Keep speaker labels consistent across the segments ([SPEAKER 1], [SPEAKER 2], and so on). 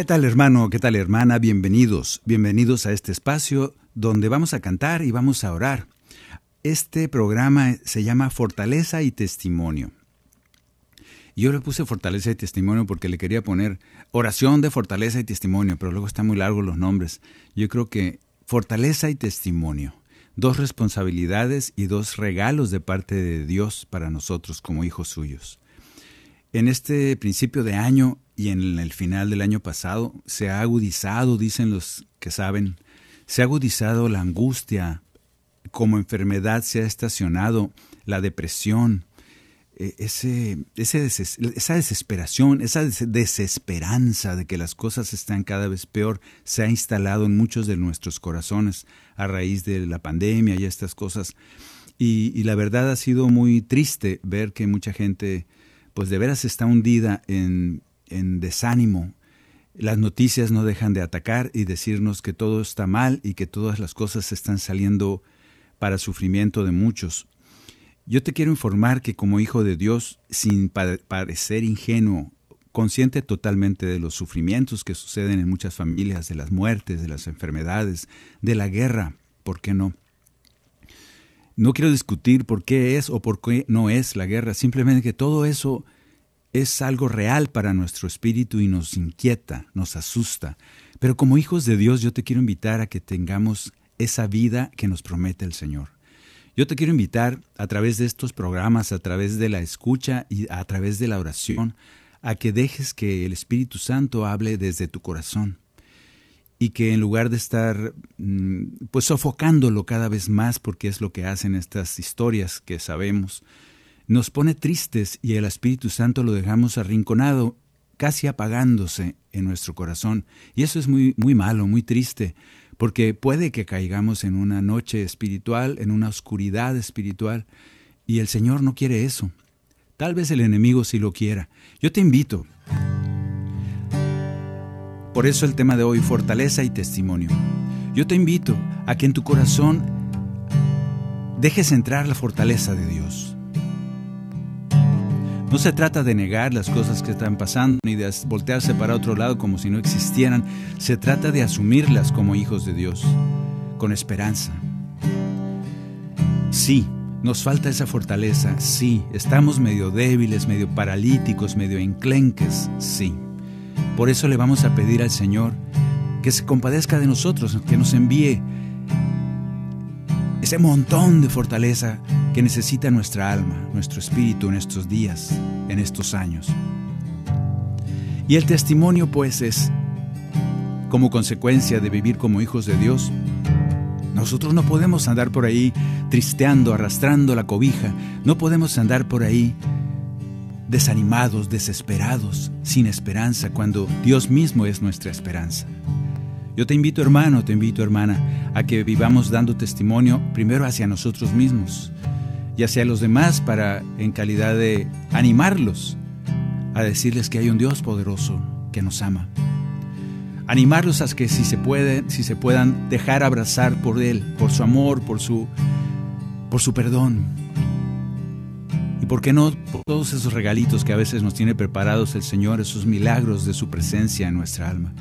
[SPEAKER 1] ¿Qué tal hermano? ¿Qué tal hermana? Bienvenidos, bienvenidos a este espacio donde vamos a cantar y vamos a orar. Este programa se llama Fortaleza y Testimonio. Yo le puse fortaleza y testimonio porque le quería poner oración de fortaleza y testimonio, pero luego están muy largos los nombres. Yo creo que fortaleza y testimonio, dos responsabilidades y dos regalos de parte de Dios para nosotros como hijos suyos. En este principio de año y en el final del año pasado se ha agudizado, dicen los que saben, se ha agudizado la angustia, como enfermedad se ha estacionado la depresión, eh, ese, esa desesperación, esa des- desesperanza de que las cosas están cada vez peor, se ha instalado en muchos de nuestros corazones a raíz de la pandemia y estas cosas. Y, y la verdad ha sido muy triste ver que mucha gente, pues de veras está hundida en, en desánimo. Las noticias no dejan de atacar y decirnos que todo está mal y que todas las cosas están saliendo para sufrimiento de muchos. Yo te quiero informar que como hijo de Dios, sin pa- parecer ingenuo, consciente totalmente de los sufrimientos que suceden en muchas familias, de las muertes, de las enfermedades, de la guerra, ¿por qué no? No quiero discutir por qué es o por qué no es la guerra, simplemente que todo eso es algo real para nuestro espíritu y nos inquieta, nos asusta. Pero como hijos de Dios yo te quiero invitar a que tengamos esa vida que nos promete el Señor. Yo te quiero invitar a través de estos programas, a través de la escucha y a través de la oración, a que dejes que el Espíritu Santo hable desde tu corazón y que en lugar de estar mm, pues sofocándolo cada vez más porque es lo que hacen estas historias que sabemos, nos pone tristes y el Espíritu Santo lo dejamos arrinconado, casi apagándose en nuestro corazón. Y eso es muy, muy malo, muy triste, porque puede que caigamos en una noche espiritual, en una oscuridad espiritual, y el Señor no quiere eso. Tal vez el enemigo sí lo quiera. Yo te invito. Por eso el tema de hoy, fortaleza y testimonio. Yo te invito a que en tu corazón dejes entrar la fortaleza de Dios. No se trata de negar las cosas que están pasando ni de voltearse para otro lado como si no existieran. Se trata de asumirlas como hijos de Dios, con esperanza. Sí, nos falta esa fortaleza, sí. Estamos medio débiles, medio paralíticos, medio enclenques, sí. Por eso le vamos a pedir al Señor que se compadezca de nosotros, que nos envíe ese montón de fortaleza que necesita nuestra alma, nuestro espíritu en estos días, en estos años. Y el testimonio pues es, como consecuencia de vivir como hijos de Dios, nosotros no podemos andar por ahí tristeando, arrastrando la cobija, no podemos andar por ahí desanimados, desesperados, sin esperanza, cuando Dios mismo es nuestra esperanza. Yo te invito hermano, te invito hermana, a que vivamos dando testimonio primero hacia nosotros mismos y hacia los demás para en calidad de animarlos a decirles que hay un Dios poderoso que nos ama. Animarlos a que si se puede, si se puedan dejar abrazar por él, por su amor, por su por su perdón. Y por qué no por todos esos regalitos que a veces nos tiene preparados el Señor, esos milagros de su presencia en nuestra alma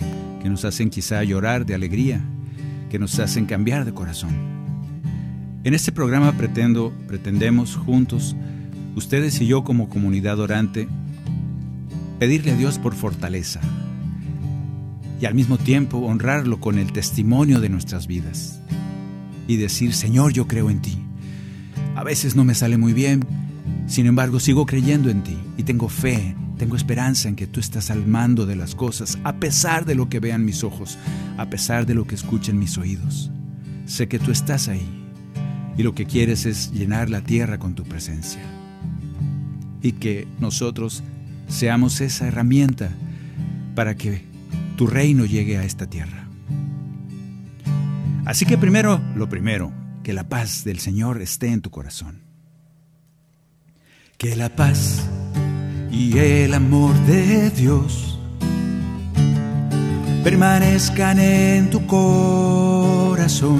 [SPEAKER 1] que nos hacen quizá llorar de alegría, que nos hacen cambiar de corazón. En este programa pretendo, pretendemos juntos, ustedes y yo como comunidad orante, pedirle a Dios por fortaleza y al mismo tiempo honrarlo con el testimonio de nuestras vidas y decir, Señor, yo creo en ti. A veces no me sale muy bien, sin embargo sigo creyendo en ti y tengo fe Tengo esperanza en que tú estás al mando de las cosas, a pesar de lo que vean mis ojos, a pesar de lo que escuchen mis oídos. Sé que tú estás ahí y lo que quieres es llenar la tierra con tu presencia. Y que nosotros seamos esa herramienta para que tu reino llegue a esta tierra. Así que primero, lo primero, que la paz del Señor esté en tu corazón. Que la paz y el amor de Dios permanezcan en tu corazón.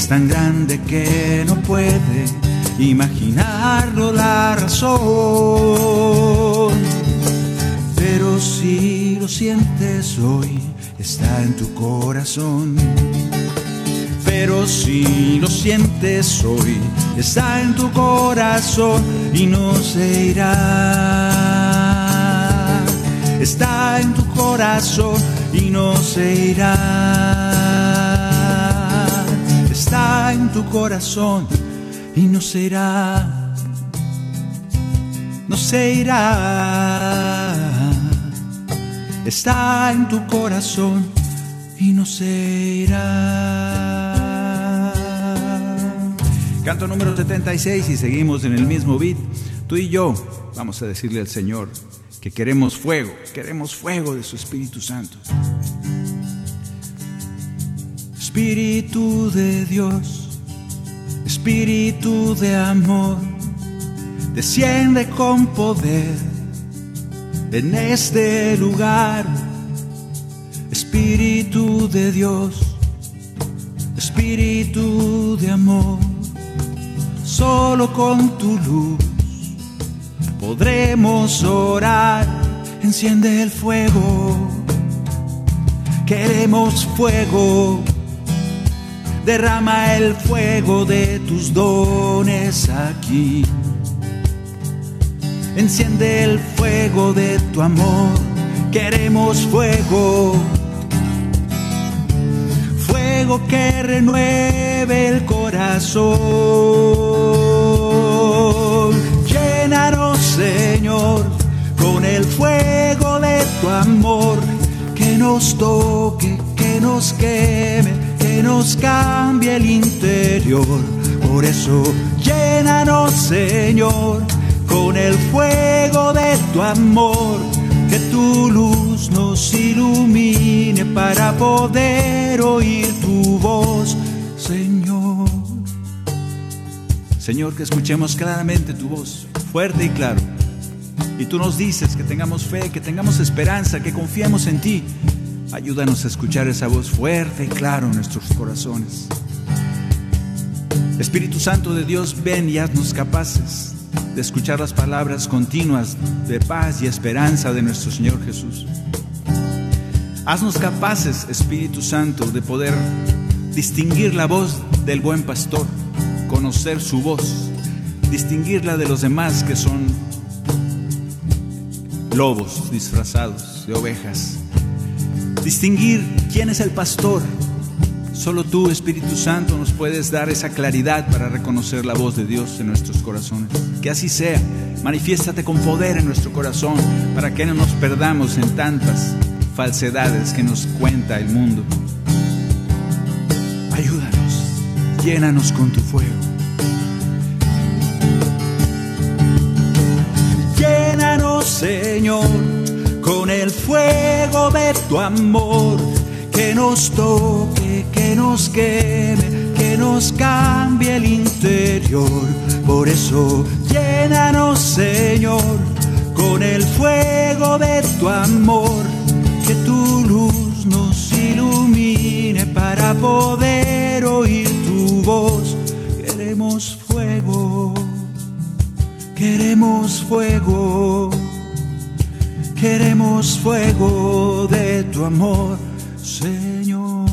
[SPEAKER 1] es tan grande que no puede imaginarlo la razón. Pero si lo sientes hoy, está en tu corazón pero si lo sientes hoy, está en tu corazón y no se irá. Está en tu corazón y no se irá. Está en tu corazón y no se irá. No se irá. Está en tu corazón y no se irá. Canto número 76 y seguimos en el mismo beat. Tú y yo vamos a decirle al Señor que queremos fuego, queremos fuego de su Espíritu Santo. Espíritu de Dios, Espíritu de amor, desciende con poder en este lugar. Espíritu de Dios, Espíritu de amor solo con tu luz podremos orar. Enciende el fuego, queremos fuego. Derrama el fuego de tus dones aquí. Enciende el fuego de tu amor, queremos fuego. Fuego que renueve el corazón Llénanos, Señor, con el fuego de tu amor, que nos toque, que nos queme, nos cambie el interior. Por eso, llénanos, Señor, con el fuego de tu amor, que tu luz nos ilumine para poder oír tu voz, Señor. Señor, que escuchemos claramente tu voz, fuerte y claro. Y tú nos dices que tengamos fe, que tengamos esperanza, que confiemos en ti. Ayúdanos a escuchar esa voz fuerte y claro en nuestros corazones. Espíritu Santo de Dios, ven y haznos capaces de escuchar las palabras continuas de paz y esperanza de nuestro Señor Jesús. Haznos capaces, Espíritu Santo, de poder distinguir la voz del buen pastor conocer su voz, distinguirla de los demás que son lobos disfrazados de ovejas. Distinguir quién es el pastor. Solo tú, Espíritu Santo, nos puedes dar esa claridad para reconocer la voz de Dios en nuestros corazones. Que así sea. Manifiéstate con poder en nuestro corazón para que no nos perdamos en tantas falsedades que nos cuenta el mundo. Ayúdanos, llénanos con tu fuego. Señor, con el fuego de tu amor, que nos toque, que nos queme, que nos cambie el interior. Por eso, llénanos, Señor, con el fuego de tu amor, que tu luz nos ilumine para poder oír tu voz. Queremos fuego Queremos fuego, queremos fuego de tu amor, Señor.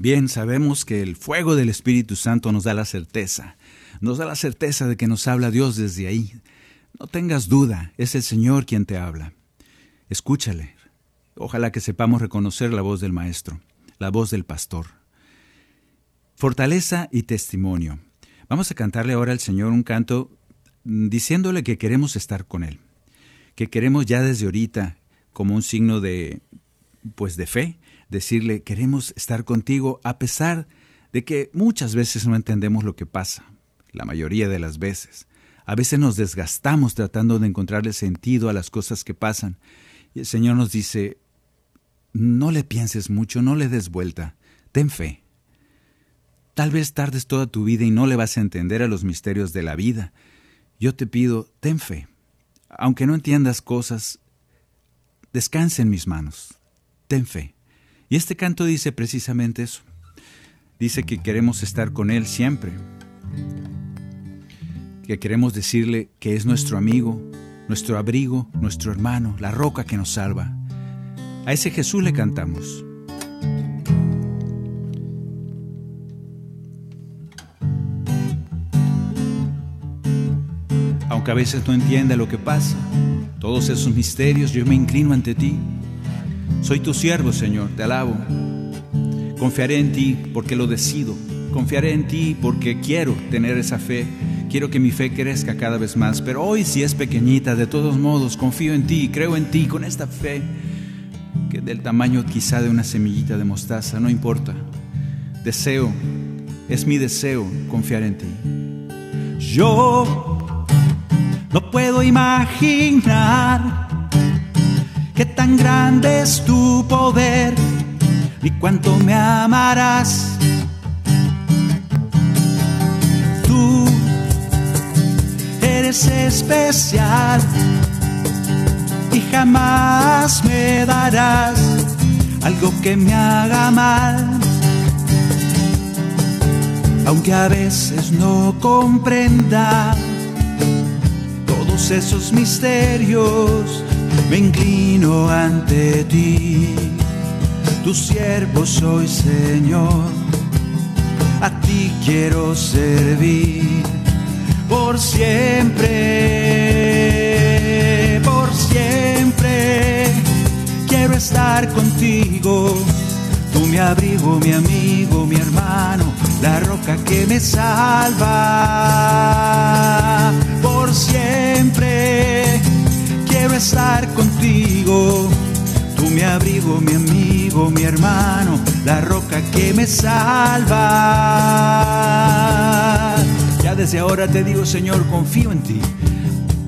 [SPEAKER 2] Bien, sabemos que el fuego del Espíritu Santo nos da la certeza, nos da la certeza de que nos habla Dios desde ahí. No tengas duda, es el Señor quien te habla. Escúchale. Ojalá que sepamos reconocer la voz del Maestro, la voz del Pastor. Fortaleza y testimonio. Vamos a cantarle ahora al Señor un canto mm, diciéndole que queremos estar con Él, que queremos ya desde ahorita, como un signo de, pues de fe, decirle, queremos estar contigo a pesar de que muchas veces no entendemos lo que pasa, la mayoría de las veces. A veces nos desgastamos tratando de encontrarle sentido a las cosas que pasan. Y el Señor nos dice, no le pienses mucho, no le des vuelta, ten fe. Tal vez tardes toda tu vida y no le vas a entender a los misterios de la vida. Yo te pido, ten fe. Aunque no entiendas cosas, descansa en mis manos. Ten fe. Y este canto dice precisamente eso. Dice que queremos estar con Él siempre, que queremos decirle que es nuestro amigo, nuestro abrigo, nuestro hermano, la roca que nos salva. A ese Jesús le cantamos. A veces no entienda lo que pasa, todos esos misterios, yo me inclino ante ti soy tu siervo, Señor, te alabo. Confiaré en ti porque lo decido. Confiaré en ti porque quiero tener esa fe. Quiero que mi fe crezca cada vez más. Pero hoy si es pequeñita, de todos modos, confío en ti, creo en ti con esta fe que del tamaño quizá de una semillita de mostaza, no importa. Deseo, es mi deseo confiar en ti.
[SPEAKER 1] Yo no puedo imaginar qué tan grande es tu poder, ni cuánto me amarás. Tú eres especial y jamás me darás algo que me haga mal. Aunque a veces no comprenda esos misterios me inclino ante ti. Tu siervo soy, Señor. A ti quiero servir por siempre, por siempre. Quiero estar contigo. Tú mi abrigo, mi amigo, mi hermano, la roca que me salva. Por siempre quiero estar contigo. Tú mi abrigo, mi amigo, mi hermano, la roca que me salva. Ya desde ahora te digo, Señor, confío en ti.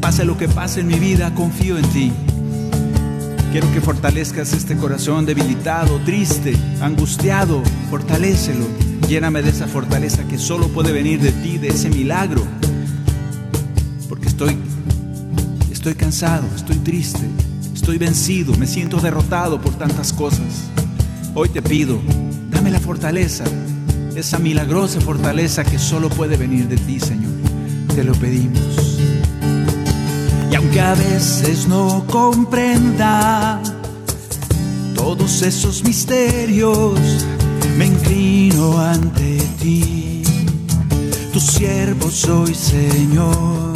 [SPEAKER 1] Pase lo que pase en mi vida, confío en ti. Quiero que fortalezcas este corazón debilitado, triste, angustiado. Fortalécelo. Lléname de esa fortaleza que solo puede venir de ti, de ese milagro. Estoy cansado, estoy triste, estoy vencido, me siento derrotado por tantas cosas. Hoy te pido, dame la fortaleza, esa milagrosa fortaleza que solo puede venir de ti, Señor. Te lo pedimos. Y aunque a veces no comprenda todos esos misterios, me inclino ante ti. Tu siervo soy, Señor.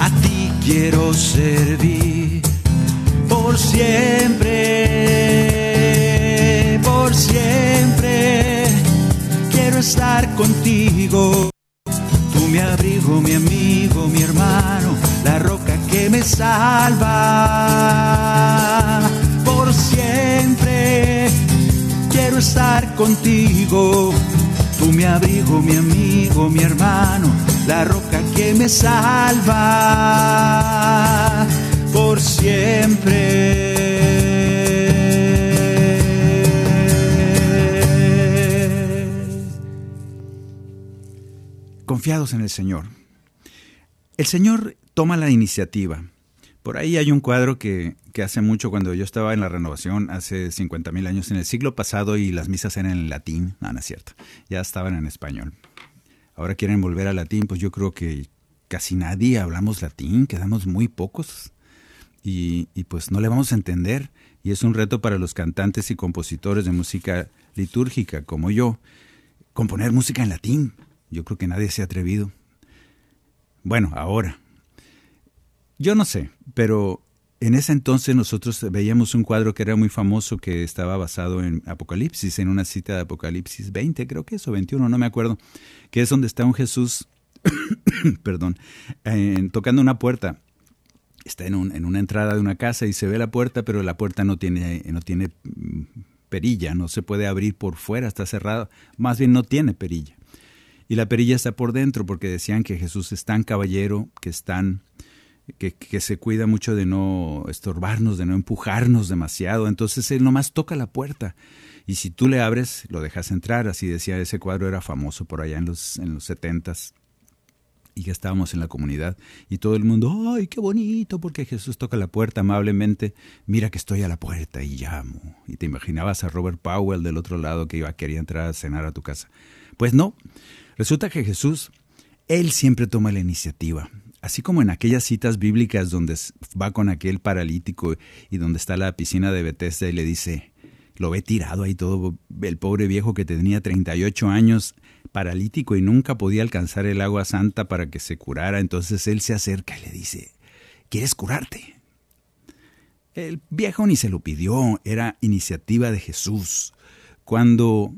[SPEAKER 1] A ti quiero servir por siempre, por siempre. Quiero estar contigo. Tú mi abrigo, mi amigo, mi hermano, la roca que me salva. Por siempre quiero estar contigo. Tú mi abrigo, mi amigo, mi hermano, la roca que me salva por siempre.
[SPEAKER 2] Confiados en el Señor. El Señor toma la iniciativa,
[SPEAKER 1] Por ahí hay un cuadro que, hace mucho, cuando yo estaba en la renovación, hace 50 mil años, en el siglo pasado, y las misas eran en latín. No, no es cierto. Ya estaban en español. Ahora quieren volver al latín, pues yo creo que casi nadie hablamos latín, quedamos muy pocos. Y, y pues no le vamos a entender. Y es un reto para los cantantes y compositores de música litúrgica como yo, componer música en latín. Yo creo que nadie se ha atrevido. Bueno, ahora. Yo no sé, pero en ese entonces nosotros veíamos un cuadro que era muy famoso que estaba basado en Apocalipsis, en una cita de Apocalipsis 20, creo que es, o 21, no me acuerdo, que es donde está un Jesús, perdón, tocando una puerta. Está en, un, en, una entrada de una casa y se ve la puerta, pero la puerta no tiene, no tiene mm, perilla, no se puede abrir por fuera, está cerrada, más bien no tiene perilla. Y la perilla está por dentro porque decían que Jesús es tan caballero, que es tan que, se cuida mucho de no estorbarnos, de no empujarnos demasiado. Entonces él nomás toca la puerta. Y si tú le abres, lo dejas entrar. Así decía, ese cuadro era famoso por allá en los, en los 70 y que estábamos en la comunidad. Y todo el mundo, ¡ay, qué bonito! Porque Jesús toca la puerta amablemente. Mira que estoy a la puerta y llamo. Y te imaginabas a Robert Powell del otro lado que iba, quería entrar a cenar a tu casa. Pues no. Resulta que Jesús, Él siempre toma la iniciativa así como en aquellas citas bíblicas donde va con aquel paralítico y donde está la piscina de Bethesda y le dice, lo ve tirado ahí todo, el pobre viejo que tenía 38 años, paralítico y nunca podía alcanzar el agua santa para que se curara, entonces él se acerca y le dice, ¿quieres curarte? El viejo ni se lo pidió, era iniciativa de Jesús. Cuando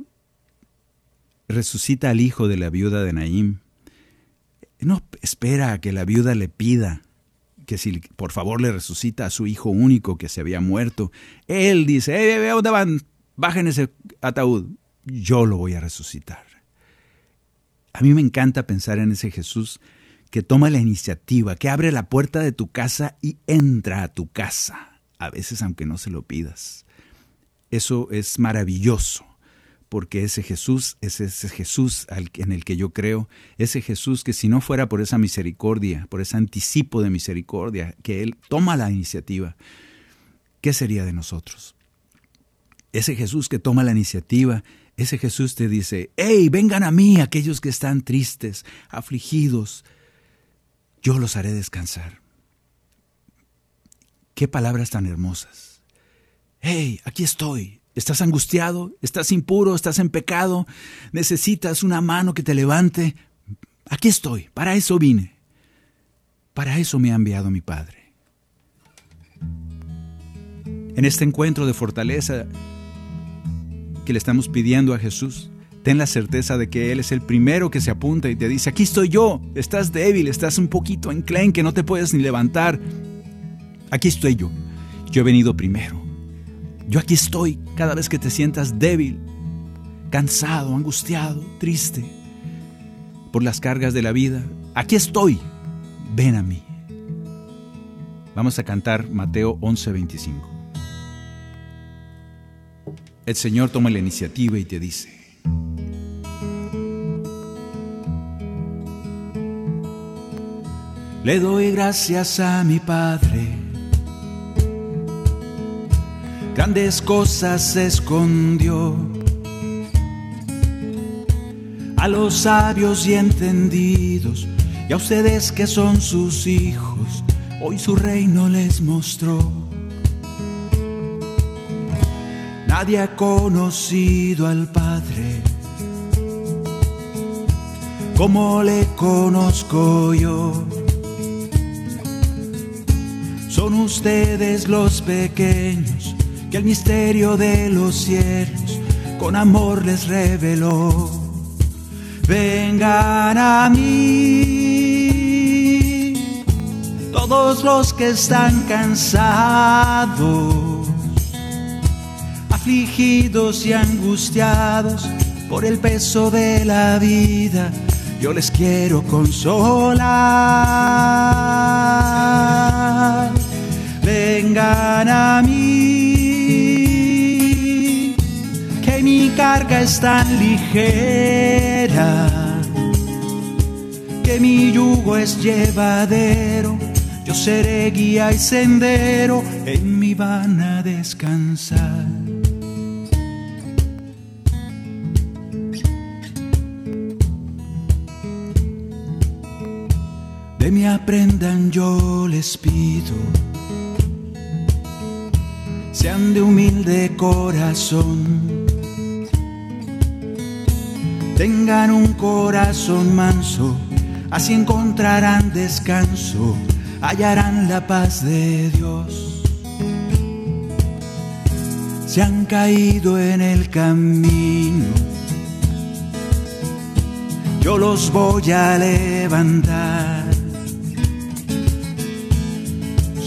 [SPEAKER 1] resucita al hijo de la viuda de Naim, no espera a que la viuda le pida que si por favor le resucita a su hijo único que se había muerto. Él dice, eh, eh ¿dónde van? Bajen ese ataúd. Yo lo voy a resucitar. A mí me encanta pensar en ese Jesús que toma la iniciativa, que abre la puerta de tu casa y entra a tu casa, a veces aunque no se lo pidas. Eso es maravilloso porque ese Jesús es ese Jesús en el que yo creo, ese Jesús que si no fuera por esa misericordia, por ese anticipo de misericordia, que Él toma la iniciativa, ¿qué sería de nosotros? Ese Jesús que toma la iniciativa, ese Jesús te dice, hey, vengan a mí aquellos que están tristes, afligidos, yo los haré descansar. Qué palabras tan hermosas. Hey, aquí estoy, ¿Estás angustiado? ¿Estás impuro? ¿Estás en pecado? ¿Necesitas una mano que te levante? Aquí estoy, para eso vine. Para eso me ha enviado mi Padre. En este encuentro de fortaleza que le estamos pidiendo a Jesús, ten la certeza de que Él es el primero que se apunta y te dice, aquí estoy yo, estás débil, estás un poquito enclenque, no te puedes ni levantar. Aquí estoy yo, yo he venido primero. Yo aquí estoy cada vez que te sientas débil, cansado, angustiado, triste por las cargas de la vida. Aquí estoy. Ven a mí. Vamos a cantar Mateo 11:25. El Señor toma la iniciativa y te dice, Le doy gracias a mi Padre grandes cosas escondió. A los sabios y entendidos, y a ustedes que son sus hijos, hoy su reino les mostró. Nadie ha conocido al Padre como le conozco yo. Son ustedes los pequeños que el misterio de los cielos con amor les reveló. Vengan a mí todos los que están cansados, afligidos y angustiados por el peso de la vida. Yo les quiero consolar. Vengan a mí mi carga es tan ligera, que mi yugo es llevadero. yo seré guía y sendero, en mi van a descansar. De mí aprendan yo les pido, sean de humilde corazón, tengan un corazón manso, así encontrarán descanso, hallarán la paz de Dios. Se han caído en el camino, yo los voy a levantar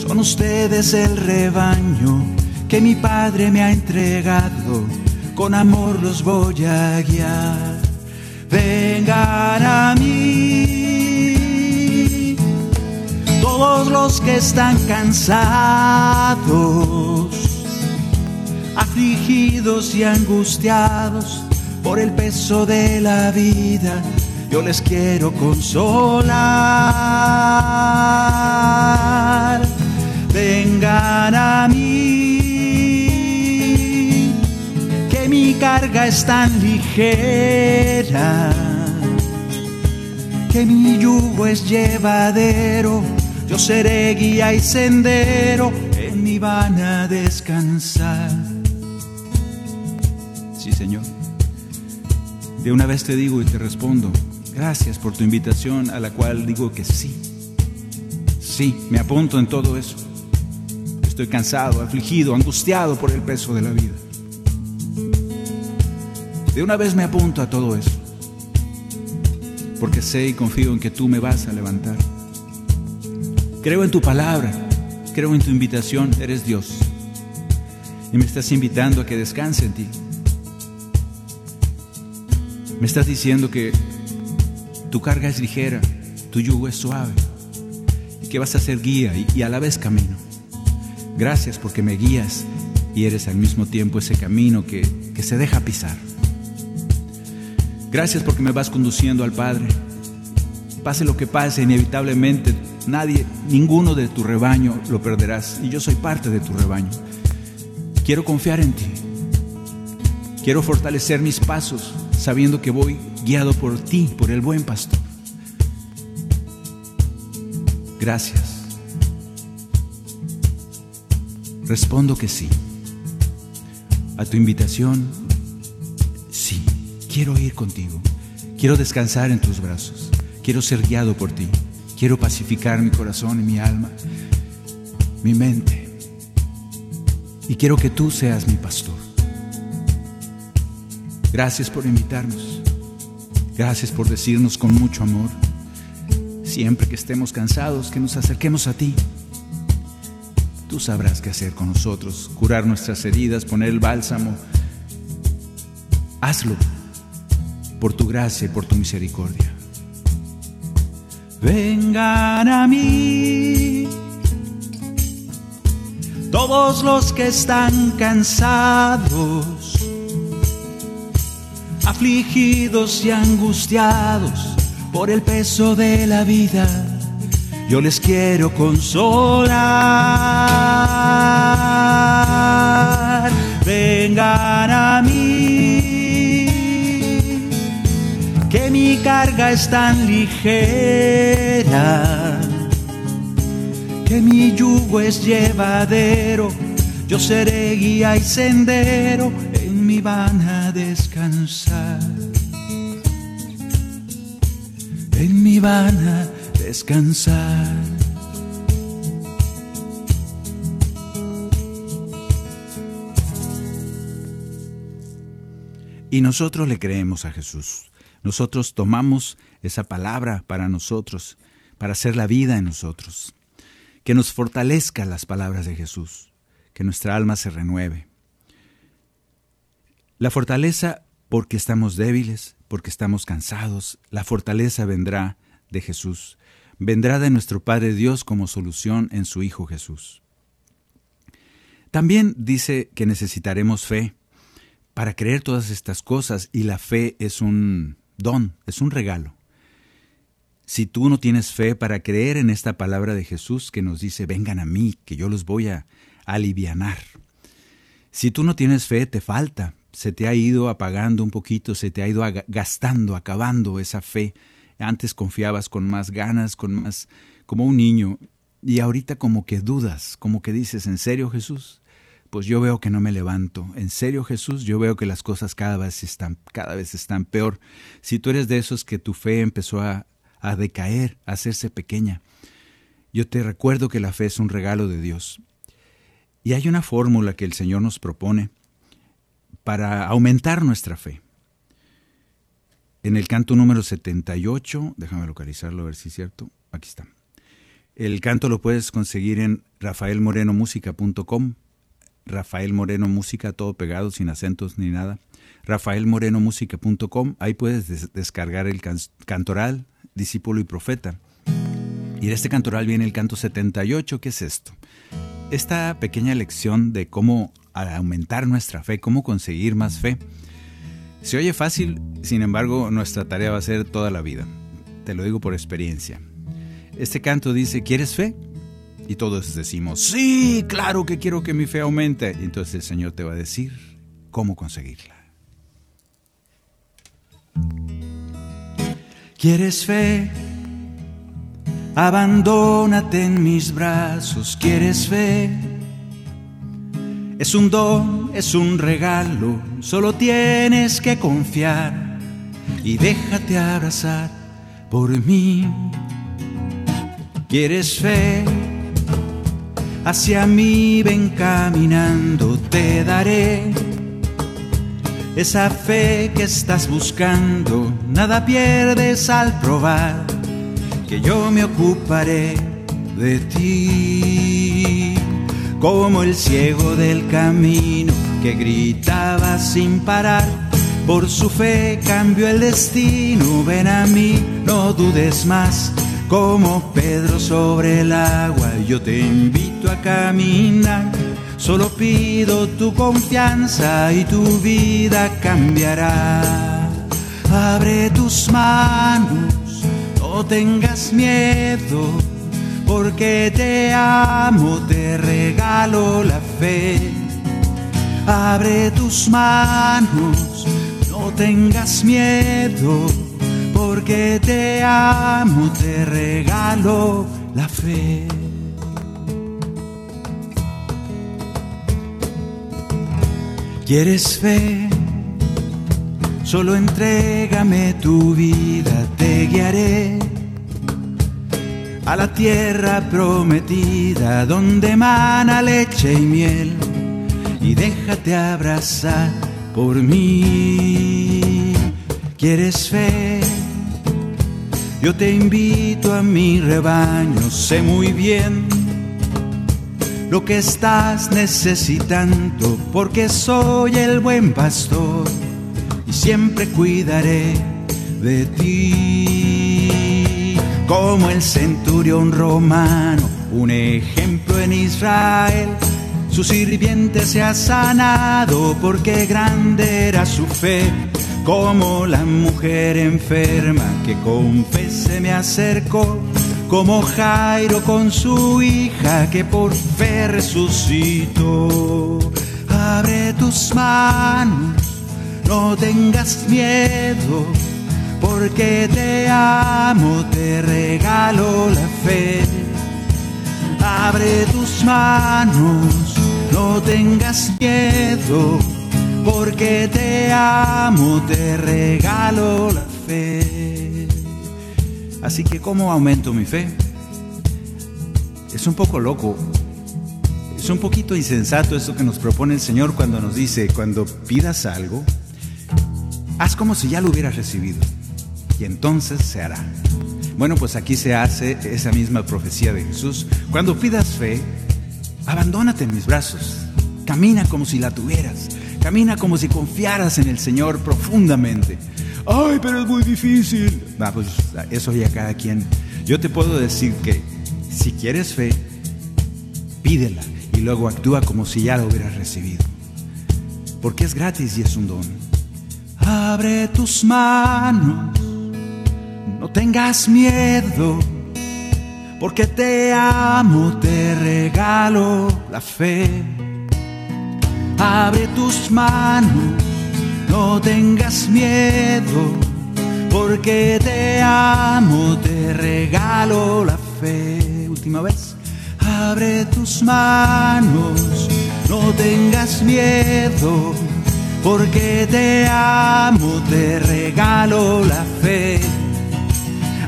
[SPEAKER 1] Son ustedes el rebaño que mi Padre me ha entregado, con amor los voy a guiar. Vengan a mí, todos los que están cansados, afligidos y angustiados por el peso de la vida, yo les quiero consolar. Vengan a mí, carga es tan ligera, que mi yugo es llevadero, yo seré guía y sendero, en mi van a descansar. Sí, Señor. De una vez te digo y te respondo, gracias por tu invitación a la cual digo que sí. Sí, me apunto en todo eso. Estoy cansado, afligido, angustiado por el peso de la vida. De una vez me apunto a todo eso, porque sé y confío en que tú me vas a levantar. Creo en tu palabra, creo en tu invitación, eres Dios. Y me estás invitando a que descanse en ti. Me estás diciendo que tu carga es ligera, tu yugo es suave, y que vas a ser guía y, a la vez camino. Gracias porque me guías y eres al mismo tiempo ese camino que, se deja pisar. Gracias porque me vas conduciendo al Padre. Pase lo que pase, inevitablemente nadie, ninguno de tu rebaño lo perderás. Y yo soy parte de tu rebaño. Quiero confiar en ti. Quiero fortalecer mis pasos sabiendo que voy guiado por ti, por el buen pastor. Gracias. Respondo que sí. A tu invitación. Quiero ir contigo. Quiero descansar en tus brazos. Quiero ser guiado por ti. Quiero pacificar mi corazón y mi alma, mi mente. Y quiero que tú seas mi pastor. Gracias por invitarnos. Gracias por decirnos con mucho amor, siempre que estemos cansados, que nos acerquemos a ti Tú sabrás qué hacer con nosotros, curar nuestras heridas, poner el bálsamo. Hazlo por tu gracia y por tu misericordia. Vengan a mí todos los que están cansados, afligidos y angustiados por el peso de la vida yo les quiero consolar. Vengan a mí, carga es tan ligera, que mi yugo es llevadero. Yo seré guía y sendero, en mi van a descansar. En mi van a descansar. Y nosotros le creemos a Jesús. Nosotros tomamos esa palabra para nosotros, para hacer la vida en nosotros. Que nos fortalezca las palabras de Jesús, que nuestra alma se renueve. La fortaleza porque estamos débiles, porque estamos cansados, la fortaleza vendrá de Jesús vendrá de nuestro Padre Dios como solución en su Hijo Jesús. También dice que necesitaremos fe para creer todas estas cosas y la fe es un don, es un regalo. Si tú no tienes fe para creer en esta palabra de Jesús que nos dice, vengan a mí, que yo los voy a alivianar. Si tú no tienes fe, te falta, se te ha ido apagando un poquito, se te ha ido gastando, acabando esa fe. Antes confiabas con más ganas, con más, como un niño, y ahorita como que dudas, como que dices, ¿en serio Jesús? Pues yo veo que no me levanto. ¿En serio Jesús? Yo veo que las cosas cada vez están, cada vez están peor. Si tú eres de esos que tu fe empezó a, a decaer, a hacerse pequeña, yo te recuerdo que la fe es un regalo de Dios. Y hay una fórmula que el Señor nos propone para aumentar nuestra fe. En el canto número 78, déjame localizarlo a ver si es cierto, aquí está. El canto lo puedes conseguir en rafaelmorenomusica.com, Rafael Moreno Música, todo pegado, sin acentos ni nada. rafaelmorenomusica.com, ahí puedes descargar el cantoral, discípulo y profeta. Y de este cantoral viene el canto 78, ¿qué es esto? Esta pequeña lección de cómo aumentar nuestra fe, cómo conseguir más fe. Se oye fácil, sin embargo, nuestra tarea va a ser toda la vida. Te lo digo por experiencia. Este canto dice, ¿quieres fe? Y todos decimos, sí, claro que quiero que mi fe aumente. Y entonces el Señor te va a decir cómo conseguirla. ¿Quieres fe? Abandónate en mis brazos. ¿Quieres fe? Es un don, es un regalo, solo tienes que confiar y déjate abrazar por mí. ¿Quieres fe? Hacia mí ven caminando, te daré esa fe que estás buscando. Nada pierdes al probar que yo me ocuparé de ti como el ciego del camino que gritaba sin parar. Por su fe cambió el destino, ven a mí, no dudes más. Como Pedro sobre el agua, yo te invito a caminar. Solo pido tu confianza y tu vida cambiará. Abre tus manos, no tengas miedo porque te amo, te regalo la fe. Abre tus manos, no tengas miedo, porque te amo, te regalo la fe. ¿Quieres fe? Solo entrégame tu vida, te guiaré a la tierra prometida donde mana leche y miel y déjate abrazar por mí. ¿Quieres fe? Yo te invito a mi rebaño, sé muy bien lo que estás necesitando porque soy el buen pastor y siempre cuidaré de ti como el centurión romano, un ejemplo en Israel. Su sirviente se ha sanado porque grande era su fe, como la mujer enferma que con fe se me acercó, como Jairo con su hija que por fe resucitó. Abre tus manos, no tengas miedo porque te amo, te regalo la fe. Abre tus manos, no tengas miedo, porque te amo, te regalo la fe. Así que, ¿cómo aumento mi fe? Es un poco loco, es un poquito insensato eso que nos propone el Señor cuando nos dice, cuando pidas algo, haz como si ya lo hubieras recibido y entonces se hará. Bueno, pues aquí se hace esa misma profecía de Jesús. Cuando pidas fe, abandónate en mis brazos. Camina como si la tuvieras. Camina como si confiaras en el Señor profundamente. Ay, pero es muy difícil. Va, pues eso ya cada quien. Yo te puedo decir que si quieres fe, pídela y luego actúa como si ya la hubieras recibido. Porque es gratis y es un don. Abre tus manos
[SPEAKER 3] tengas miedo, porque te amo, te regalo la fe. Abre tus manos, no tengas miedo, porque te amo, te regalo la fe. Última vez. Abre tus manos, no tengas miedo, porque te amo, te regalo la fe.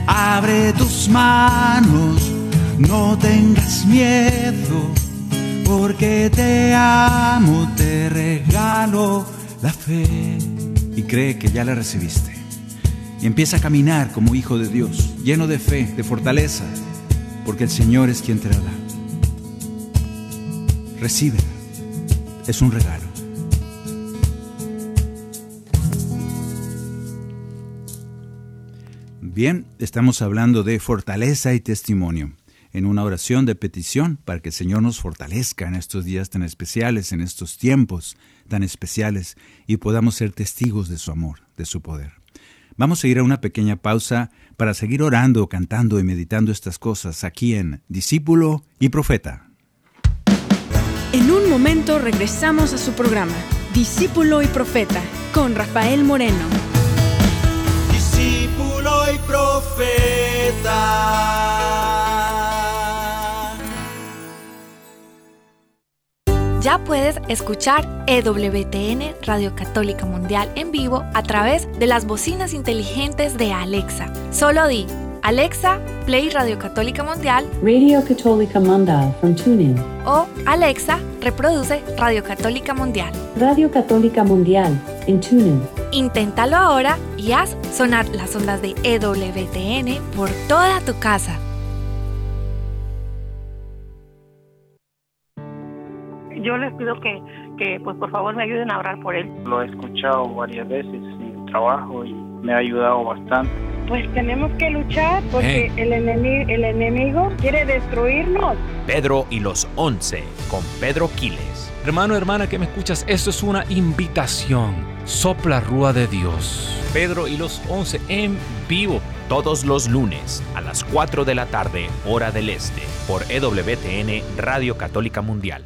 [SPEAKER 3] Abre tus manos, no tengas miedo, porque te amo, te regalo la fe. Y cree que ya la recibiste. Y empieza a caminar como hijo de Dios, lleno de fe, de fortaleza, porque el Señor es quien te la da. Recibe, es un regalo.
[SPEAKER 1] Bien, estamos hablando de fortaleza y testimonio, en una oración de petición para que el Señor nos fortalezca en estos días tan especiales, en estos tiempos tan especiales, y podamos ser testigos de su amor, de su poder. Vamos a ir a una pequeña pausa para seguir orando, cantando y meditando estas cosas aquí en Discípulo y Profeta.
[SPEAKER 4] En un momento regresamos a su programa, Discípulo y Profeta, con Rafael Moreno.
[SPEAKER 3] Discípulo y profeta.
[SPEAKER 5] Ya puedes escuchar EWTN Radio Católica Mundial en vivo a través de las bocinas inteligentes de Alexa. Solo di Alexa, Play Radio Católica Mundial.
[SPEAKER 6] Radio Católica Mundial from TuneIn.
[SPEAKER 5] O Alexa, reproduce Radio Católica Mundial.
[SPEAKER 6] Radio Católica Mundial en TuneIn.
[SPEAKER 5] Inténtalo ahora y haz sonar las ondas de EWTN por toda tu casa.
[SPEAKER 7] Yo les pido que, que, pues por favor me ayuden a orar por él.
[SPEAKER 8] Lo he escuchado varias veces en el trabajo y me ha ayudado bastante.
[SPEAKER 9] Pues tenemos que luchar porque el, enemigo, el enemigo quiere destruirnos.
[SPEAKER 10] Pedro y los once con Pedro Quiles.
[SPEAKER 11] Hermano, hermana que me escuchas, esto es una invitación. Sopla Rúa de Dios. Pedro y los once en vivo.
[SPEAKER 10] Todos los lunes a las 4 de la tarde, hora del este, por EWTN Radio Católica Mundial.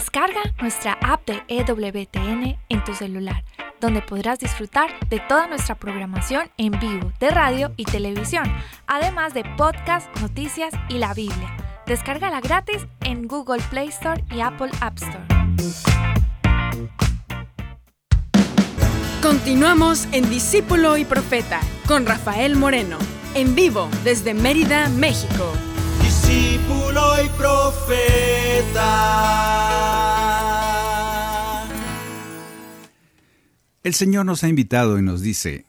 [SPEAKER 5] Descarga nuestra app de EWTN en tu celular, donde podrás disfrutar de toda nuestra programación en vivo de radio y televisión, además de podcast, noticias y la Biblia. Descárgala gratis en Google Play Store y Apple App Store.
[SPEAKER 4] Continuamos en Discípulo y Profeta con Rafael Moreno, en vivo desde Mérida, México.
[SPEAKER 3] Discípulo y profeta.
[SPEAKER 1] El Señor nos ha invitado y nos dice,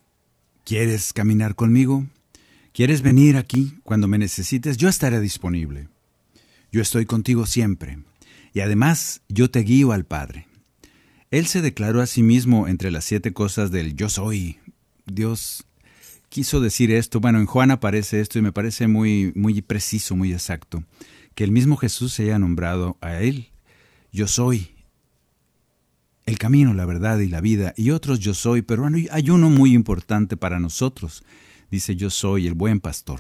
[SPEAKER 1] ¿quieres caminar conmigo? ¿Quieres venir aquí cuando me necesites? Yo estaré disponible. Yo estoy contigo siempre. Y además yo te guío al Padre. Él se declaró a sí mismo entre las siete cosas del yo soy. Dios quiso decir esto. Bueno, en Juan aparece esto y me parece muy, muy preciso, muy exacto. Que el mismo Jesús se haya nombrado a Él. Yo soy el camino, la verdad y la vida. Y otros yo soy, pero hay uno muy importante para nosotros. Dice yo soy el buen pastor.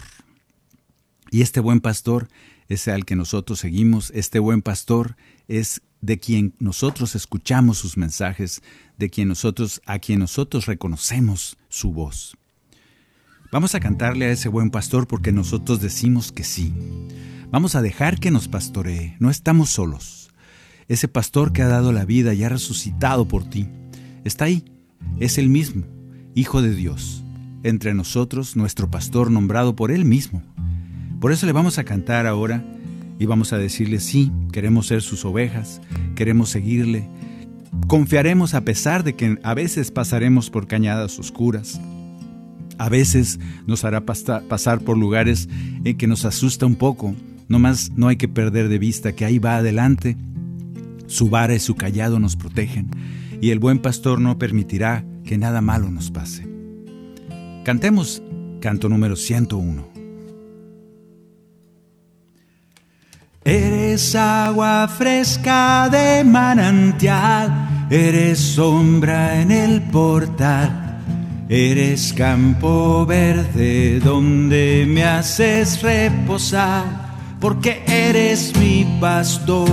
[SPEAKER 1] Y este buen pastor es al que nosotros seguimos. Este buen pastor es de quien nosotros escuchamos sus mensajes, de quien nosotros a quien nosotros reconocemos su voz. Vamos a cantarle a ese buen pastor porque nosotros decimos que sí. Vamos a dejar que nos pastoree, no estamos solos. Ese pastor que ha dado la vida y ha resucitado por ti, está ahí, es el mismo, Hijo de Dios, entre nosotros nuestro pastor nombrado por él mismo. Por eso le vamos a cantar ahora y vamos a decirle, sí, queremos ser sus ovejas, queremos seguirle, Confiaremos a pesar de que a veces pasaremos por cañadas oscuras. A veces nos hará pasar por lugares en que nos asusta un poco. No más no hay que perder de vista que ahí va adelante. Su vara y su callado nos protegen y el buen pastor no permitirá que nada malo nos pase. Cantemos canto número 101. Eres agua fresca de manantial, eres sombra en el portal Eres campo verde donde me haces reposar, porque eres mi pastor.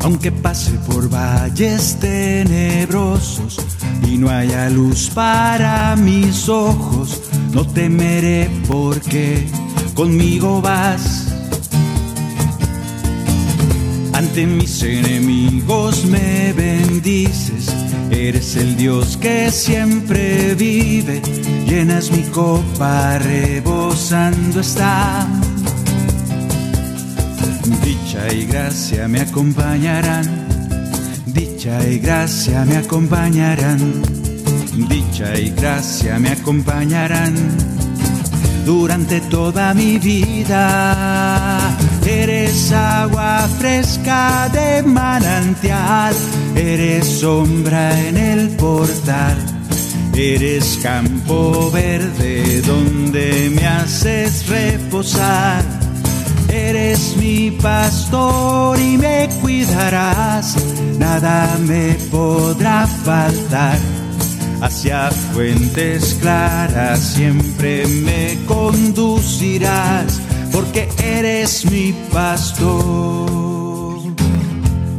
[SPEAKER 1] Aunque pase por valles tenebrosos y no haya luz para mis ojos, no temeré porque conmigo vas ante mis enemigos me bendices, eres el Dios que siempre vive, llenas mi copa rebosando está. Dicha y gracia me acompañarán, dicha y gracia me acompañarán, dicha y gracia me acompañarán durante toda mi vida Eres agua fresca de manantial, eres sombra en el portal, eres campo verde donde me haces reposar. Eres mi pastor y me cuidarás, nada me podrá faltar. Hacia fuentes claras siempre me conducirás porque eres mi pastor.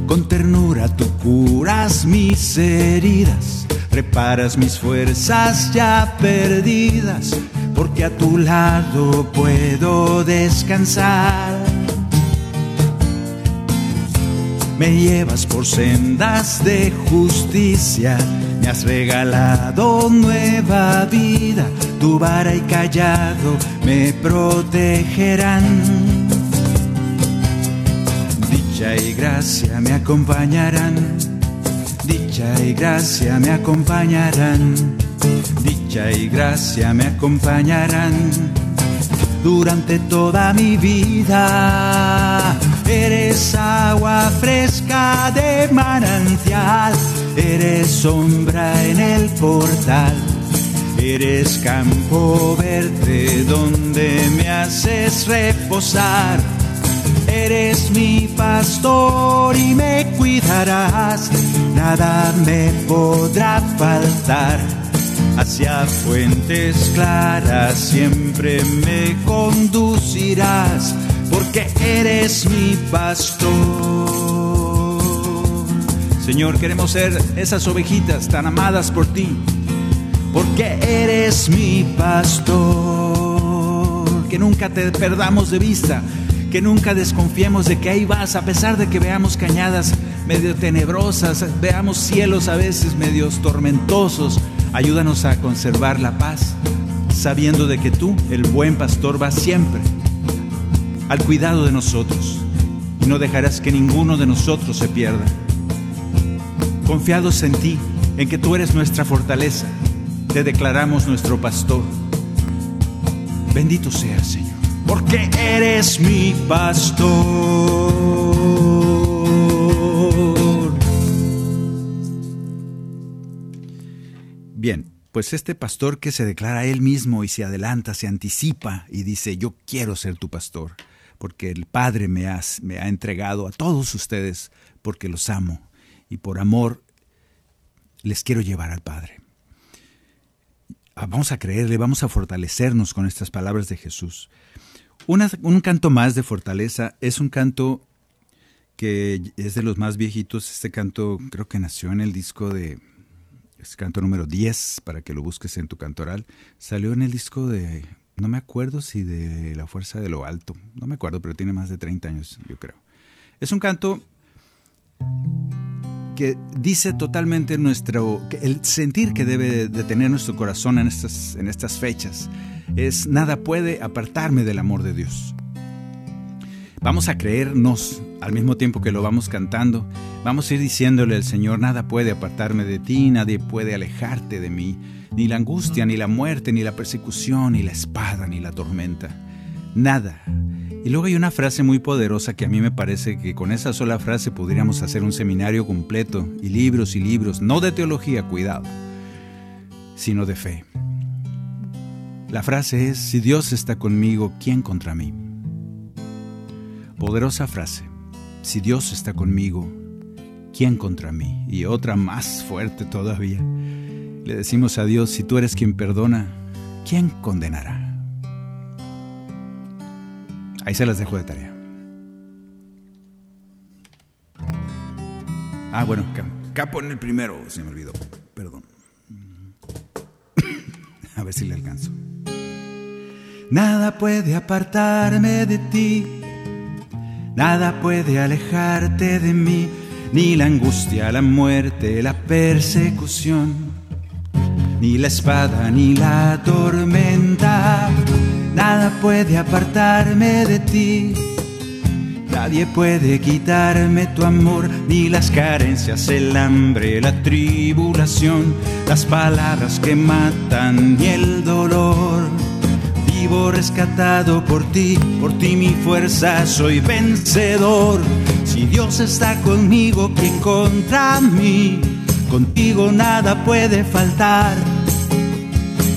[SPEAKER 1] Con ternura tú curas mis heridas, reparas mis fuerzas ya perdidas, porque a tu lado puedo descansar. Me llevas por sendas de justicia, me has regalado nueva vida tu vara y callado me protegerán. Dicha y gracia me acompañarán, dicha y gracia me acompañarán, dicha y gracia me acompañarán durante toda mi vida. Eres agua fresca de manantial, eres sombra en el portal Eres campo verde donde me haces reposar. Eres mi pastor y me cuidarás. Nada me podrá faltar. Hacia fuentes claras siempre me conducirás. Porque eres mi pastor. Señor, queremos ser esas ovejitas tan amadas por ti porque eres mi pastor. Que nunca te perdamos de vista, que nunca desconfiemos de que ahí vas, a pesar de que veamos cañadas medio tenebrosas, veamos cielos a veces medios tormentosos. Ayúdanos a conservar la paz, sabiendo de que tú, el buen pastor, vas siempre al cuidado de nosotros y no dejarás que ninguno de nosotros se pierda. Confiados en ti, en que tú eres nuestra fortaleza te declaramos nuestro pastor. Bendito sea, Señor, porque eres mi pastor. Bien, pues este pastor que se declara él mismo y se adelanta, se anticipa y dice, yo quiero ser tu pastor, porque el Padre me, ha entregado a todos ustedes, porque los amo, y por amor les quiero llevar al Padre. Ah, vamos a creerle, vamos a fortalecernos con estas palabras de Jesús. un canto más de fortaleza es un canto que es de los más viejitos. Este canto creo que nació en el disco de... Es canto número 10, para que lo busques en tu cantoral. Salió en el disco de... No me acuerdo si de La Fuerza de lo Alto. No me acuerdo, pero tiene más de 30 años, yo creo. Es un canto que dice totalmente nuestro, el sentir que debe de tener nuestro corazón en estas, en estas fechas es nada puede apartarme del amor de Dios. Vamos a creernos al mismo tiempo que lo vamos cantando. Vamos a ir diciéndole al Señor, nada puede apartarme de ti, nadie puede alejarte de mí, ni la angustia, ni la muerte, ni la persecución, ni la espada, ni la tormenta. Nada. Y luego hay una frase muy poderosa que a mí me parece que con esa sola frase podríamos hacer un seminario completo y libros y libros, no de teología, cuidado, sino de fe. La frase es, si Dios está conmigo, ¿quién contra mí? Poderosa frase. Si Dios está conmigo, ¿quién contra mí? Y otra más fuerte todavía. Le decimos a Dios, si tú eres quien perdona, ¿quién condenará? Ahí se las dejo de tarea. Ah, bueno, capo en el primero, se me olvidó. Perdón. A ver si le alcanzo. Nada puede apartarme de ti Nada puede alejarte de mí, ni la angustia, la muerte, la persecución, ni la espada, ni la tormenta. Nada puede apartarme de ti. Nadie puede quitarme tu amor, ni las carencias, el hambre, la tribulación, las palabras que matan, ni el dolor vivo rescatado por ti, por ti mi fuerza, soy vencedor. Si Dios está conmigo, ¿quién contra mí? Contigo nada puede faltar.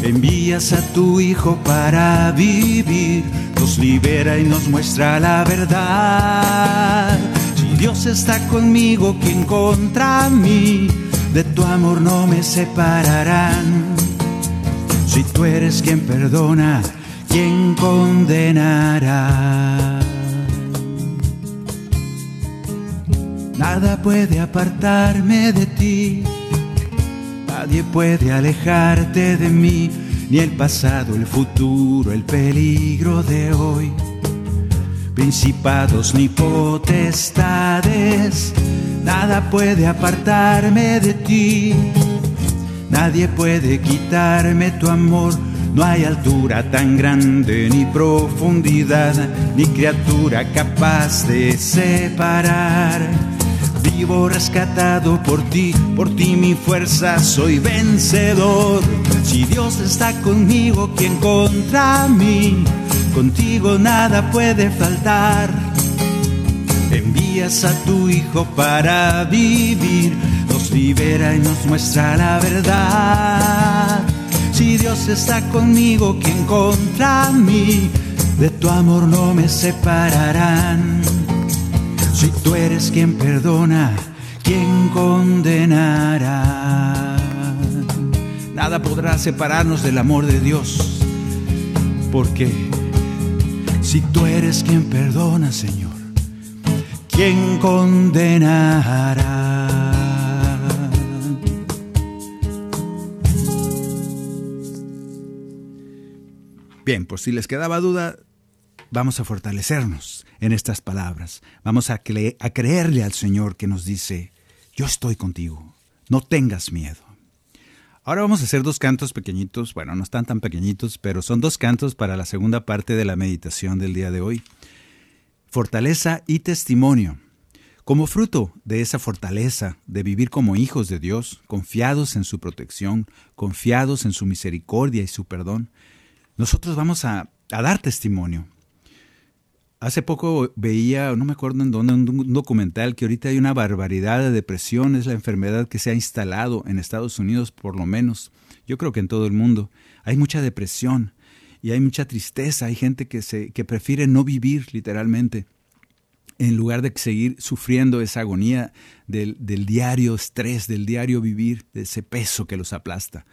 [SPEAKER 1] Envías a tu Hijo para vivir, nos libera y nos muestra la verdad. Si Dios está conmigo, ¿quién contra mí? De tu amor no me separarán. Si tú eres quien perdona, ¿quién condenará? Nada puede apartarme de ti, nadie puede alejarte de mí, ni el pasado, el futuro, el peligro de hoy. Principados ni potestades, nada puede apartarme de ti, nadie puede quitarme tu amor no hay altura tan grande, ni profundidad, ni criatura capaz de separar. Vivo rescatado por ti, por ti mi fuerza, soy vencedor. Si Dios está conmigo, ¿quién contra mí? Contigo nada puede faltar. Envías a tu Hijo para vivir, nos libera y nos muestra la verdad. Si Dios está conmigo, ¿quién contra mí? De tu amor no me separarán. Si tú eres quien perdona, ¿quién condenará? Nada podrá separarnos del amor de Dios. Porque si tú eres quien perdona, Señor, ¿quién condenará? Bien, pues si les quedaba duda, vamos a fortalecernos en estas palabras. Vamos a, a creerle al Señor que nos dice, yo estoy contigo, no tengas miedo. Ahora vamos a hacer dos cantos pequeñitos, bueno, no están tan pequeñitos, pero son dos cantos para la segunda parte de la meditación del día de hoy. Fortaleza y testimonio. Como fruto de esa fortaleza de vivir como hijos de Dios, confiados en su protección, confiados en su misericordia y su perdón, nosotros vamos a, dar testimonio. Hace poco veía, no me acuerdo en dónde, un documental que ahorita hay una barbaridad de depresión, es la enfermedad que se ha instalado en Estados Unidos por lo menos, yo creo que en todo el mundo. Hay mucha depresión y hay mucha tristeza, hay gente que, se, que prefiere no vivir literalmente en lugar de seguir sufriendo esa agonía del, del diario estrés, del diario vivir, de ese peso que los aplasta.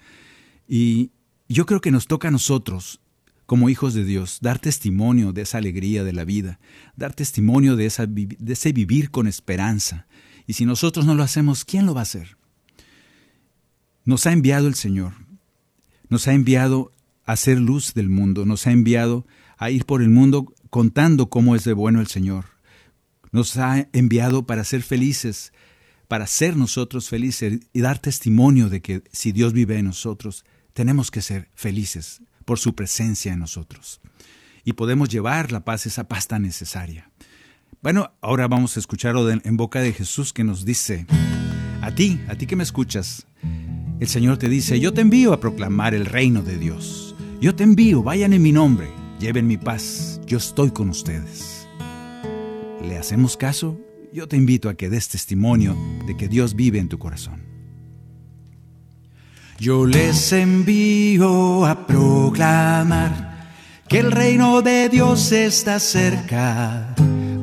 [SPEAKER 1] Y, yo creo que nos toca a nosotros, como hijos de Dios, dar testimonio de esa alegría de la vida, dar testimonio de, esa, de ese vivir con esperanza. Y si nosotros no lo hacemos, ¿quién lo va a hacer? Nos ha enviado el Señor, nos ha enviado a ser luz del mundo, nos ha enviado a ir por el mundo contando cómo es de bueno el Señor. Nos ha enviado para ser felices, para ser nosotros felices y dar testimonio de que si Dios vive en nosotros, tenemos que ser felices por su presencia en nosotros. Y podemos llevar la paz, esa paz tan necesaria. Bueno, ahora vamos a escucharlo en boca de Jesús que nos dice, a ti, a ti que me escuchas, el Señor te dice, yo te envío a proclamar el reino de Dios. Yo te envío, vayan en mi nombre, lleven mi paz, yo estoy con ustedes. ¿Le hacemos caso? Yo te invito a que des testimonio de que Dios vive en tu corazón. Yo les envío a proclamar que el reino de Dios está cerca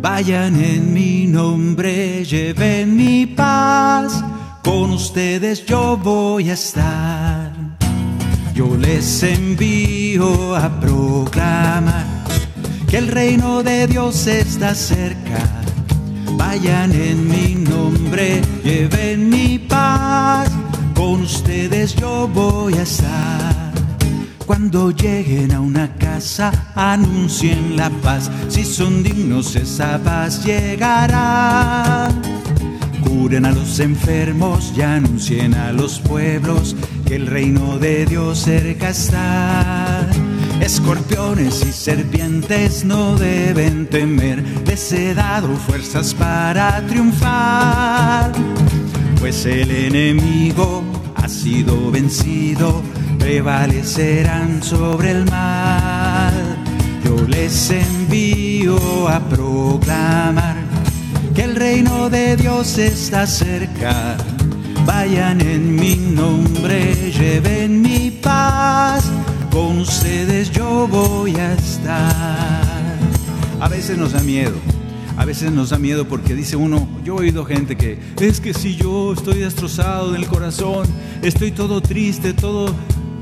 [SPEAKER 1] Vayan en mi nombre, lleven mi paz, con ustedes yo voy a estar. Yo les envío a proclamar que el reino de Dios está cerca. Vayan en mi nombre, lleven mi paz, con ustedes yo voy a estar. Cuando lleguen a una casa, anuncien la paz. Si son dignos, esa paz llegará. Curen a los enfermos y anuncien a los pueblos que el reino de Dios cerca está. Escorpiones y serpientes no deben temer, les he dado fuerzas para triunfar, pues el enemigo ha sido vencido prevalecerán sobre el mal. Yo les envío a proclamar que el reino de Dios está cerca. Vayan en mi nombre, lleven mi paz, con ustedes yo voy a estar. A veces nos da miedo, a veces nos da miedo porque dice uno, yo he oído gente que es que si yo estoy destrozado del corazón, estoy todo triste, todo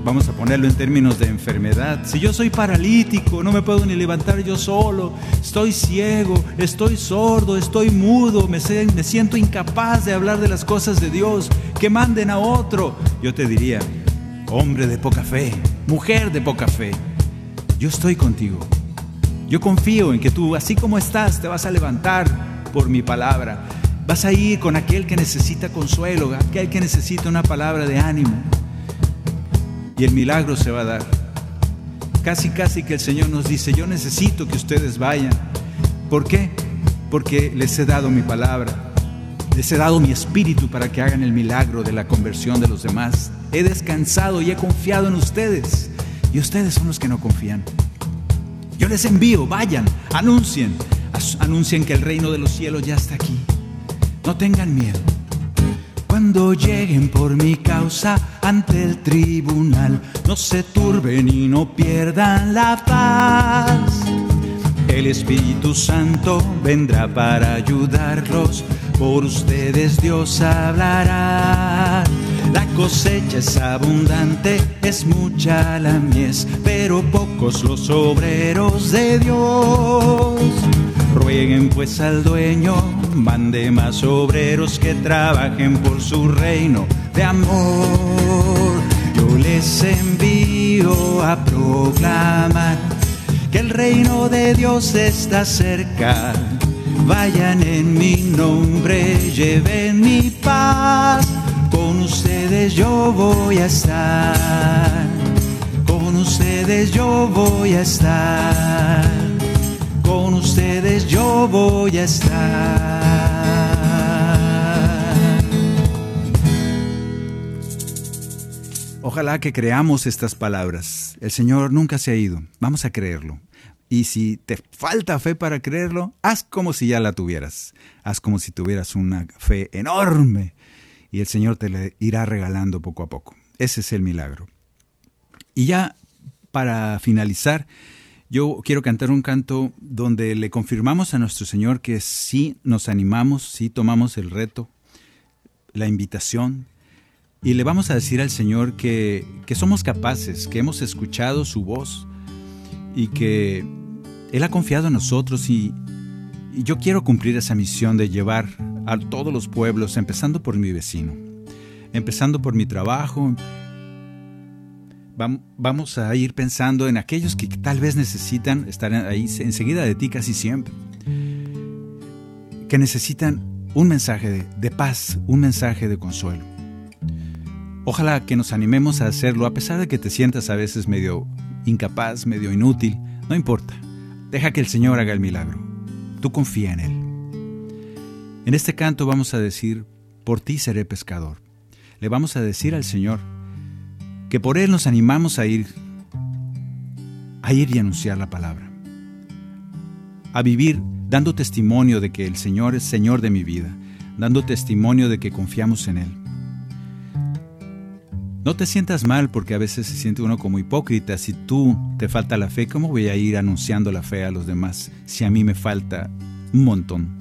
[SPEAKER 1] vamos a ponerlo en términos de enfermedad, si yo soy paralítico, no me puedo ni levantar yo solo, estoy ciego, estoy sordo, estoy mudo, me, me siento incapaz de hablar de las cosas de Dios, que manden a otro, yo te diría, hombre de poca fe, mujer de poca fe, yo estoy contigo. Yo confío en que tú, así como estás, te vas a levantar por mi palabra. Vas a ir con aquel que necesita consuelo, aquel que necesita una palabra de ánimo y el milagro se va a dar. Casi, casi que el Señor nos dice, yo necesito que ustedes vayan. ¿Por qué? Porque les he dado mi palabra, les he dado mi espíritu para que hagan el milagro de la conversión de los demás. He descansado y he confiado en ustedes. Y ustedes son los que no confían. Yo les envío, vayan, anuncien, anuncien que el reino de los cielos ya está aquí. No tengan miedo. Cuando lleguen por mi causa ante el tribunal, no se turben y no pierdan la paz. El Espíritu Santo vendrá para ayudarlos, por ustedes Dios hablará. La cosecha es abundante, es mucha la mies, pero pocos los obreros de Dios. Rueguen pues al dueño, mande más obreros que trabajen por su reino de amor. Yo les envío a proclamar que el reino de Dios está cerca. Vayan en mi nombre, lleven mi paz. Con ustedes yo voy a estar. Con ustedes yo voy a estar con ustedes yo voy a estar. Ojalá que creamos estas palabras. El Señor nunca se ha ido. Vamos a creerlo. Y si te falta fe para creerlo, haz como si ya la tuvieras. Haz como si tuvieras una fe enorme. Y el Señor te la irá regalando poco a poco. Ese es el milagro. Y ya para finalizar, yo quiero cantar un canto donde le confirmamos a nuestro Señor que sí nos animamos, sí tomamos el reto, la invitación, y le vamos a decir al Señor que, somos capaces, que hemos escuchado su voz y que Él ha confiado en nosotros y, y yo quiero cumplir esa misión de llevar a todos los pueblos, empezando por mi vecino, empezando por mi trabajo, vamos a ir pensando en aquellos que tal vez necesitan estar ahí enseguida de ti casi siempre, que necesitan un mensaje de, paz, un mensaje de consuelo. Ojalá que nos animemos a hacerlo a pesar de que te sientas a veces medio incapaz, medio inútil, no importa. Deja que el Señor haga el milagro. Tú confía en Él. En este canto vamos a decir, por ti seré pescador. Le vamos a decir al Señor que por Él nos animamos a ir, a ir y anunciar la palabra, a vivir dando testimonio de que el Señor es Señor de mi vida, dando testimonio de que confiamos en Él. No te sientas mal porque a veces se siente uno como hipócrita. Si tú te falta la fe, ¿cómo voy a ir anunciando la fe a los demás si a mí me falta un montón?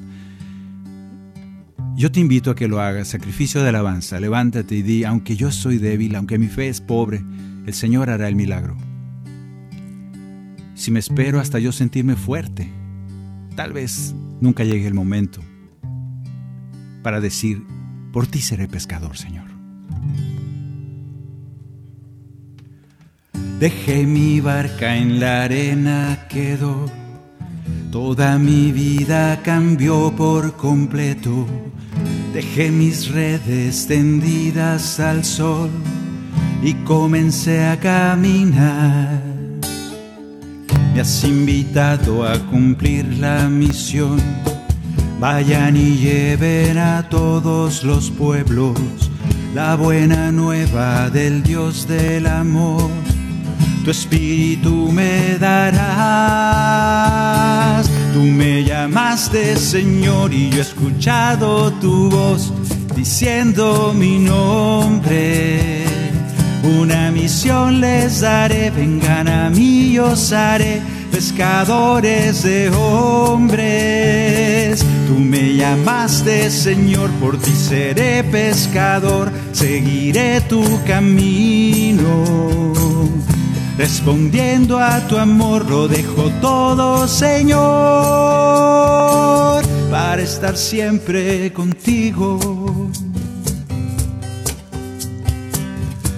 [SPEAKER 1] Yo te invito a que lo hagas, sacrificio de alabanza. Levántate y di, aunque yo soy débil, aunque mi fe es pobre, el Señor hará el milagro. Si me espero hasta yo sentirme fuerte, tal vez nunca llegue el momento para decir, por ti seré pescador, Señor. Dejé mi barca en la arena, quedó. Toda mi vida cambió por completo. Dejé mis redes tendidas al sol y comencé a caminar. Me has invitado a cumplir la misión. Vayan y lleven a todos los pueblos la buena nueva del Dios del amor tu espíritu me darás. Tú me llamaste Señor y yo he escuchado tu voz diciendo mi nombre. Una misión les daré, vengan a mí, yo os haré pescadores de hombres. Tú me llamaste Señor, por ti seré pescador, seguiré tu camino Respondiendo a tu amor lo dejo todo, Señor, para estar siempre contigo.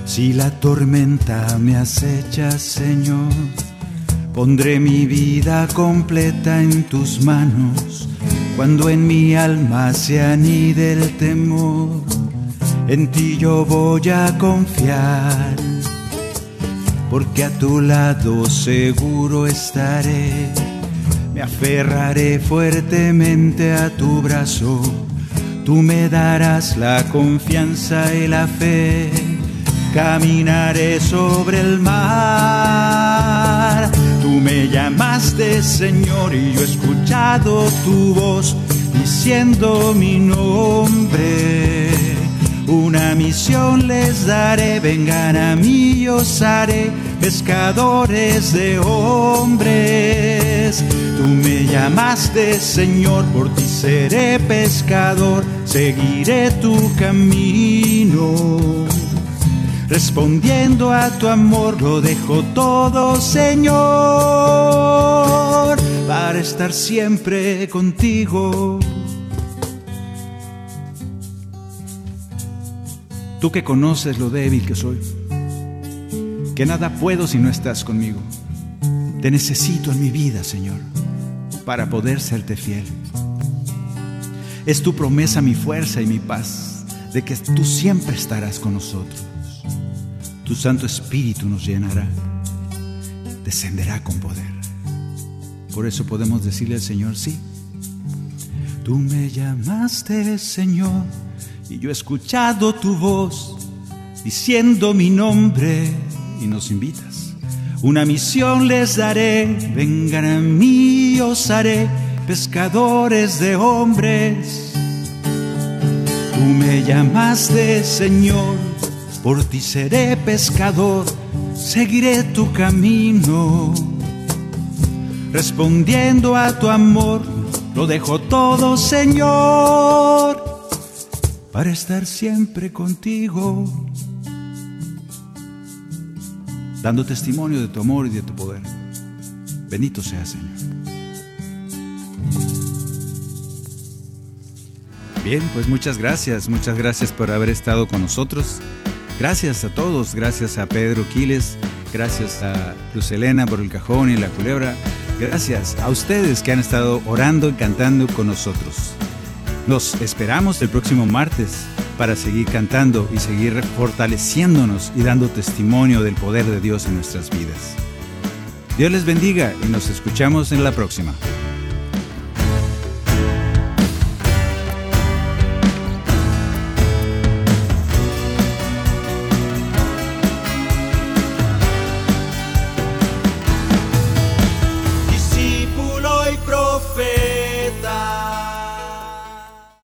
[SPEAKER 1] Si la tormenta me acecha, Señor, pondré mi vida completa en tus manos. Cuando en mi alma se anide el temor, en ti yo voy a confiar porque a tu lado seguro estaré. Me aferraré fuertemente a tu brazo, tú me darás la confianza y la fe. Caminaré sobre el mar. Tú me llamaste Señor y yo he escuchado tu voz diciendo mi nombre. Una misión les daré, vengan a mí, os haré pescadores de hombres. Tú me llamaste Señor, por ti seré pescador, seguiré tu camino. Respondiendo a tu amor, lo dejo todo, Señor, para estar siempre contigo. Tú que conoces lo débil que soy, que nada puedo si no estás conmigo. Te necesito en mi vida, Señor, para poder serte fiel. Es tu promesa mi fuerza y mi paz, de que tú siempre estarás con nosotros. Tu Santo Espíritu nos llenará, descenderá con poder. Por eso podemos decirle al Señor, sí, tú me llamaste, Señor y yo he escuchado tu voz diciendo mi nombre y nos invitas. Una misión les daré, vengan a mí, os haré pescadores de hombres. Tú me llamaste Señor, por ti seré pescador, seguiré tu camino. Respondiendo a tu amor, lo dejo todo, Señor para estar siempre contigo, dando testimonio de tu amor y de tu poder. Bendito sea, Señor. Bien, pues muchas gracias, muchas gracias por haber estado con nosotros. Gracias a todos, gracias a Pedro Quiles, gracias a Luz Elena por el cajón y la culebra. Gracias a ustedes que han estado orando y cantando con nosotros. Nos esperamos el próximo martes para seguir cantando y seguir fortaleciéndonos y dando testimonio del poder de Dios en nuestras vidas. Dios les bendiga y nos escuchamos en la próxima.